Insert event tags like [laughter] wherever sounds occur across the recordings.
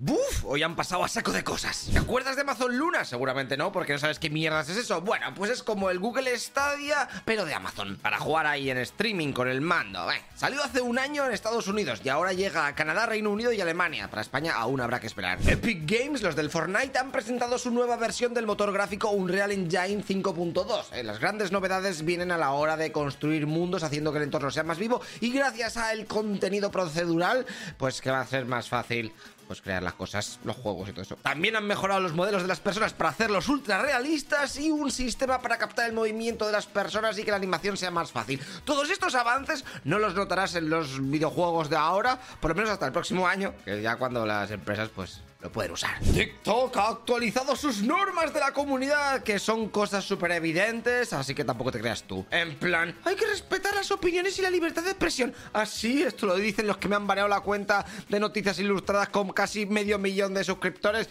¡Buf! Hoy han pasado a saco de cosas. ¿Te acuerdas de Amazon Luna? Seguramente no, porque no sabes qué mierdas es eso. Bueno, pues es como el Google Stadia, pero de Amazon. Para jugar ahí en streaming con el mando. Eh, salió hace un año en Estados Unidos y ahora llega a Canadá, Reino Unido y Alemania. Para España aún habrá que esperar. Epic Games, los del Fortnite, han presentado su nueva versión del motor gráfico Unreal Engine 5.2. Eh, las grandes novedades vienen a la hora de construir mundos haciendo que el entorno sea más vivo y gracias al contenido procedural, pues que va a ser más fácil pues crear las cosas, los juegos y todo eso. También han mejorado los modelos de las personas para hacerlos ultra realistas y un sistema para captar el movimiento de las personas y que la animación sea más fácil. Todos estos avances no los notarás en los videojuegos de ahora, por lo menos hasta el próximo año, que ya cuando las empresas pues lo pueden usar. TikTok ha actualizado sus normas de la comunidad, que son cosas súper evidentes, así que tampoco te creas tú. En plan, hay que respetar las opiniones y la libertad de expresión. Así, esto lo dicen los que me han baneado la cuenta de noticias ilustradas con casi medio millón de suscriptores.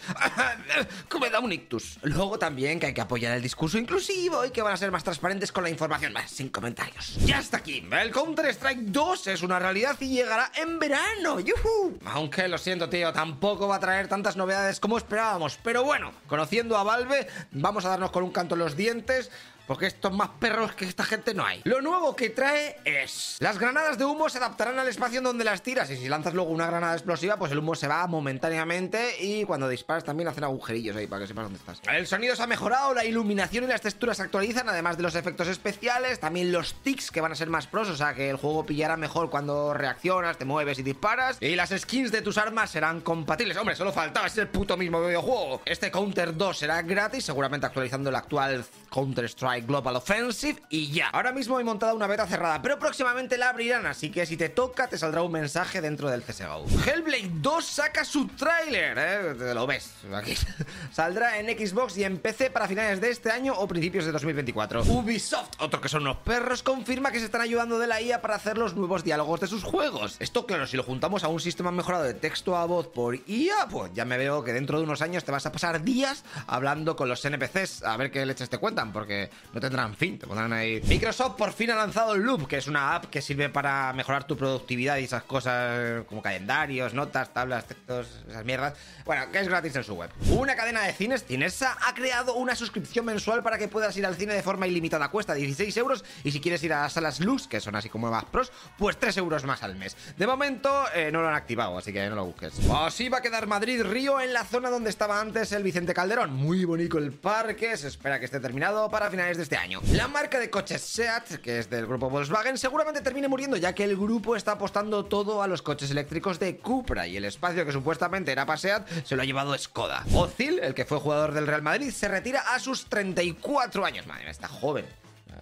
[laughs] que me da un ictus. Luego también que hay que apoyar el discurso inclusivo y que van a ser más transparentes con la información. sin comentarios. Ya está aquí. El Counter-Strike 2 es una realidad y llegará en verano. ¡Yuhu! Aunque lo siento, tío, tampoco va a traer tantas novedades como esperábamos. Pero bueno, conociendo a Valve, vamos a darnos con un canto en los dientes porque estos más perros que esta gente no hay. Lo nuevo que trae es... Las granadas de humo se adaptarán al espacio en donde las tiras. Y si lanzas luego una granada explosiva, pues el humo se va momentáneamente. Y cuando disparas también hacen agujerillos ahí para que sepas dónde estás. El sonido se ha mejorado, la iluminación y las texturas se actualizan, además de los efectos especiales. También los tics que van a ser más pros, o sea que el juego pillará mejor cuando reaccionas, te mueves y disparas. Y las skins de tus armas serán compatibles. Hombre, solo faltaba, es el puto mismo videojuego. Este Counter 2 será gratis, seguramente actualizando el actual Global Offensive y ya. Ahora mismo he montado una beta cerrada, pero próximamente la abrirán, así que si te toca te saldrá un mensaje dentro del CSGO. Hellblade 2 saca su tráiler, ¿eh? Lo ves aquí. [laughs] Saldrá en Xbox y en PC para finales de este año o principios de 2024. Ubisoft, otro que son unos perros, confirma que se están ayudando de la IA para hacer los nuevos diálogos de sus juegos. Esto, claro, si lo juntamos a un sistema mejorado de texto a voz por IA, pues ya me veo que dentro de unos años te vas a pasar días hablando con los NPCs a ver qué leches te cuentan, porque no tendrán fin, te pondrán ahí. Microsoft por fin ha lanzado Loop, que es una app que sirve para mejorar tu productividad y esas cosas como calendarios, notas, tablas, textos, esas mierdas. Bueno, que es gratis en su web. Una cadena de cines, Cinesa, ha creado una suscripción mensual para que puedas ir al cine de forma ilimitada. Cuesta 16 euros y si quieres ir a las salas Lux, que son así como más pros, pues 3 euros más al mes. De momento eh, no lo han activado, así que no lo busques. Así va a quedar Madrid-Río en la zona donde estaba antes el Vicente Calderón. Muy bonito el parque, se espera que esté terminado para finales este año. La marca de coches SEAT, que es del grupo Volkswagen, seguramente termine muriendo ya que el grupo está apostando todo a los coches eléctricos de Cupra y el espacio que supuestamente era para SEAT se lo ha llevado Skoda. Ozil, el que fue jugador del Real Madrid, se retira a sus 34 años. Madre mía, está joven.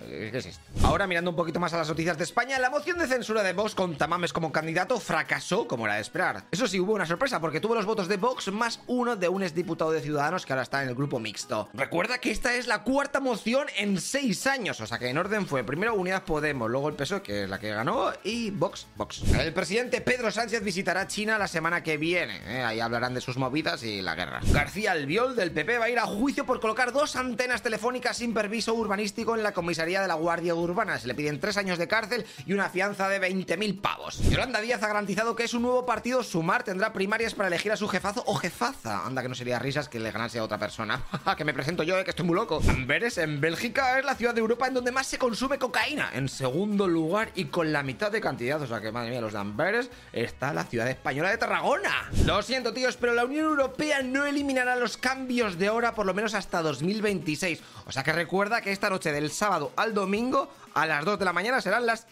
¿Qué es esto? Ahora, mirando un poquito más a las noticias de España, la moción de censura de Vox con Tamames como candidato fracasó como era de esperar. Eso sí, hubo una sorpresa porque tuvo los votos de Vox más uno de un exdiputado de Ciudadanos que ahora está en el grupo mixto. Recuerda que esta es la cuarta moción en seis años, o sea que en orden fue primero Unidad Podemos, luego el PSOE, que es la que ganó, y Vox, Vox. El presidente Pedro Sánchez visitará China la semana que viene, ¿eh? ahí hablarán de sus movidas y la guerra. García Albiol del PP va a ir a juicio por colocar dos antenas telefónicas sin permiso urbanístico en la comisaría de la Guardia Urbana. Se le piden tres años de cárcel y una fianza de 20.000 pavos. Yolanda Díaz ha garantizado que es un nuevo partido Sumar tendrá primarias para elegir a su jefazo o jefaza. Anda que no sería risas que le ganase a otra persona. [laughs] que me presento yo, eh, que estoy muy loco. Amberes, en Bélgica, es la ciudad de Europa en donde más se consume cocaína. En segundo lugar y con la mitad de cantidad, o sea que madre mía, los de Amberes, está la ciudad española de Tarragona. Lo siento, tíos, pero la Unión Europea no eliminará los cambios de hora por lo menos hasta 2026. O sea que recuerda que esta noche del sábado al domingo a las 2 de la mañana. Serán las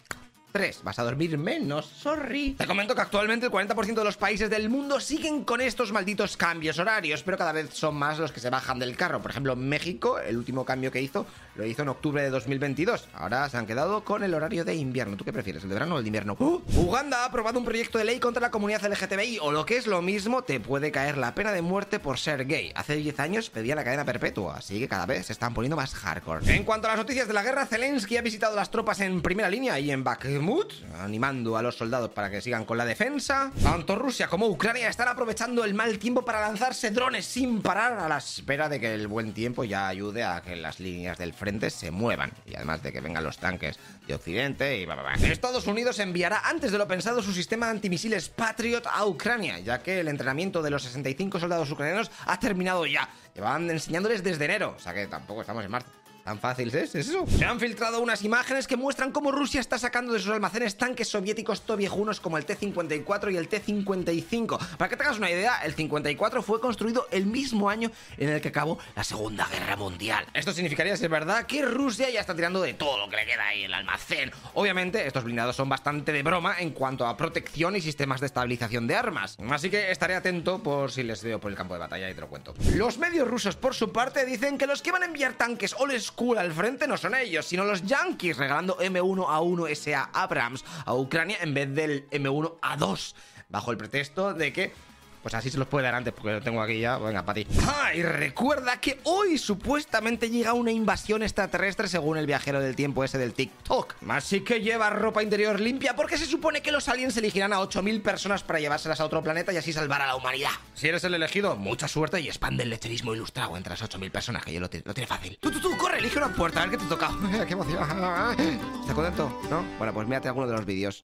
3. Vas a dormir menos, sorry. Te comento que actualmente el 40% de los países del mundo siguen con estos malditos cambios horarios, pero cada vez son más los que se bajan del carro. Por ejemplo, México, el último cambio que hizo, lo hizo en octubre de 2022. Ahora se han quedado con el horario de invierno. ¿Tú qué prefieres, el de verano o el de invierno? ¡Uh! Uganda ha aprobado un proyecto de ley contra la comunidad LGTBI, o lo que es lo mismo, te puede caer la pena de muerte por ser gay. Hace 10 años pedía la cadena perpetua, así que cada vez se están poniendo más hardcore. En cuanto a las noticias de la guerra, Zelensky ha visitado las tropas en primera línea y en Bakhmut Animando a los soldados para que sigan con la defensa. Tanto Rusia como Ucrania están aprovechando el mal tiempo para lanzarse drones sin parar a la espera de que el buen tiempo ya ayude a que las líneas del frente se muevan y además de que vengan los tanques de Occidente y bla, bla, bla. Estados Unidos enviará antes de lo pensado su sistema antimisiles Patriot a Ucrania, ya que el entrenamiento de los 65 soldados ucranianos ha terminado ya. Llevaban enseñándoles desde enero, o sea que tampoco estamos en marzo. ¿Tan fácil es? ¿Es eso? Se han filtrado unas imágenes que muestran cómo Rusia está sacando de sus almacenes tanques soviéticos tobiejunos como el T-54 y el T-55. Para que te hagas una idea, el 54 fue construido el mismo año en el que acabó la Segunda Guerra Mundial. Esto significaría, si es verdad, que Rusia ya está tirando de todo lo que le queda ahí en el almacén. Obviamente, estos blindados son bastante de broma en cuanto a protección y sistemas de estabilización de armas. Así que estaré atento por si les veo por el campo de batalla y te lo cuento. Los medios rusos, por su parte, dicen que los que van a enviar tanques o les cool al frente no son ellos, sino los yankees regalando M1A1 SA Abrams a Ucrania en vez del M1A2, bajo el pretexto de que pues así se los puede dar antes, porque lo tengo aquí ya. Venga, para ti. Ah, y recuerda que hoy supuestamente llega una invasión extraterrestre según el viajero del tiempo ese del TikTok. Así que lleva ropa interior limpia porque se supone que los aliens elegirán a 8.000 personas para llevárselas a otro planeta y así salvar a la humanidad. Si eres el elegido, mucha suerte y expande el lecherismo ilustrado entre las 8.000 personas, que yo lo, lo tiene fácil. Tú, tú, tú, corre, elige una puerta, a ver qué te toca. [laughs] ¡Qué emoción! [laughs] ¿Estás contento? ¿No? Bueno, pues mírate alguno de los vídeos.